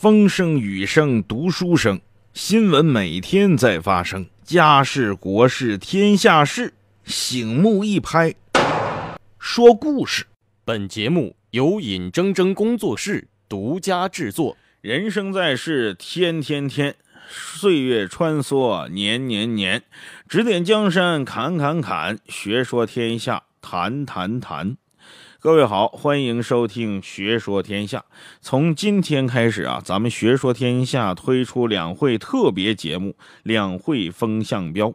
风声雨声读书声，新闻每天在发生，家事国事天下事，醒目一拍，说故事。本节目由尹铮铮工作室独家制作。人生在世，天天天，岁月穿梭，年年年，指点江山，砍砍砍，学说天下，谈谈谈。各位好，欢迎收听《学说天下》。从今天开始啊，咱们《学说天下》推出两会特别节目《两会风向标》。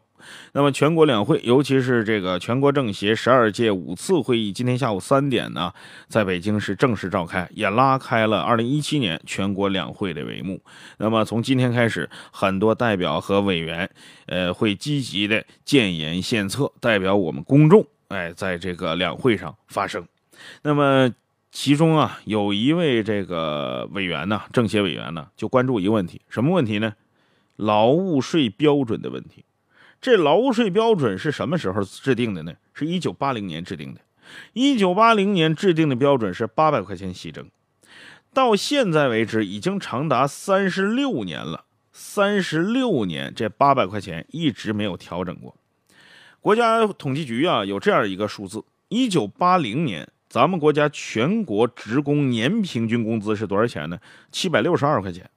那么，全国两会，尤其是这个全国政协十二届五次会议，今天下午三点呢，在北京市正式召开，也拉开了二零一七年全国两会的帷幕。那么，从今天开始，很多代表和委员，呃，会积极的建言献策，代表我们公众，哎，在这个两会上发声。那么，其中啊，有一位这个委员呢，政协委员呢，就关注一个问题，什么问题呢？劳务税标准的问题。这劳务税标准是什么时候制定的呢？是一九八零年制定的。一九八零年制定的标准是八百块钱起征，到现在为止已经长达三十六年了。三十六年，这八百块钱一直没有调整过。国家统计局啊，有这样一个数字：一九八零年。咱们国家全国职工年平均工资是多少钱呢？七百六十二块钱。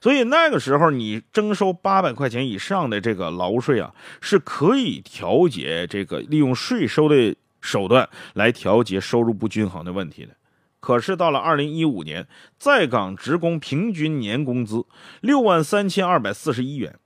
所以那个时候，你征收八百块钱以上的这个劳务税啊，是可以调节这个利用税收的手段来调节收入不均衡的问题的。可是到了二零一五年，在岗职工平均年工资六万三千二百四十一元，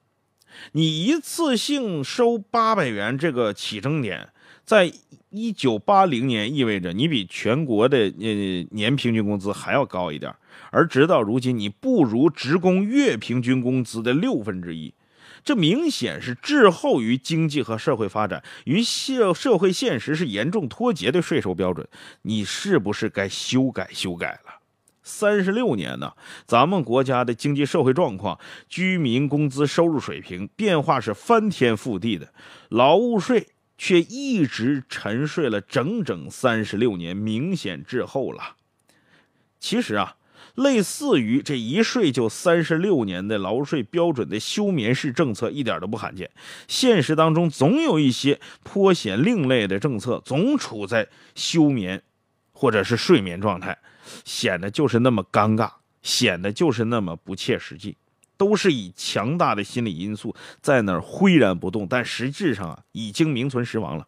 你一次性收八百元这个起征点。在一九八零年，意味着你比全国的呃年平均工资还要高一点，而直到如今，你不如职工月平均工资的六分之一，这明显是滞后于经济和社会发展，与社社会现实是严重脱节的税收标准，你是不是该修改修改了？三十六年呢，咱们国家的经济社会状况、居民工资收入水平变化是翻天覆地的，劳务税。却一直沉睡了整整三十六年，明显滞后了。其实啊，类似于这一睡就三十六年的劳务税标准的休眠式政策，一点都不罕见。现实当中总有一些颇显另类的政策，总处在休眠或者是睡眠状态，显得就是那么尴尬，显得就是那么不切实际。都是以强大的心理因素在那儿岿然不动，但实质上啊，已经名存实亡了。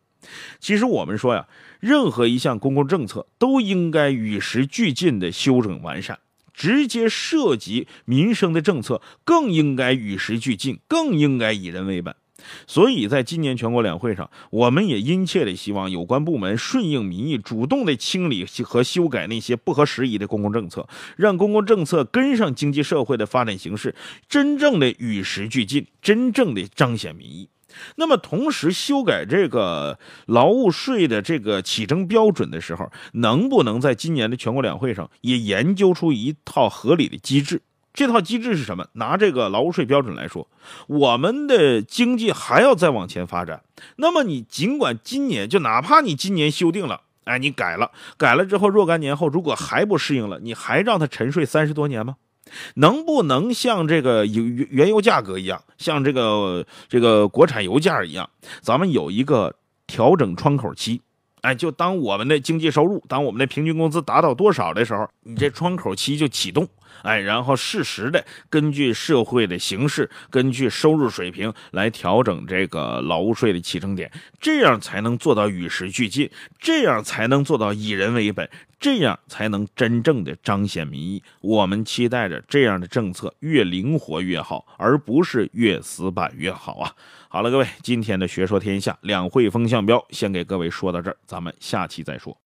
其实我们说呀，任何一项公共政策都应该与时俱进的修整完善，直接涉及民生的政策更应该与时俱进，更应该以人为本。所以，在今年全国两会上，我们也殷切的希望有关部门顺应民意，主动的清理和修改那些不合时宜的公共政策，让公共政策跟上经济社会的发展形势，真正的与时俱进，真正的彰显民意。那么，同时修改这个劳务税的这个起征标准的时候，能不能在今年的全国两会上也研究出一套合理的机制？这套机制是什么？拿这个劳务税标准来说，我们的经济还要再往前发展。那么你尽管今年就哪怕你今年修订了，哎，你改了，改了之后若干年后如果还不适应了，你还让它沉睡三十多年吗？能不能像这个原原油价格一样，像这个这个国产油价一样，咱们有一个调整窗口期？哎，就当我们的经济收入，当我们的平均工资达到多少的时候，你这窗口期就启动。哎，然后适时的根据社会的形势，根据收入水平来调整这个劳务税的起征点，这样才能做到与时俱进，这样才能做到以人为本，这样才能真正的彰显民意。我们期待着这样的政策越灵活越好，而不是越死板越好啊！好了，各位，今天的学说天下两会风向标，先给各位说到这儿，咱们下期再说。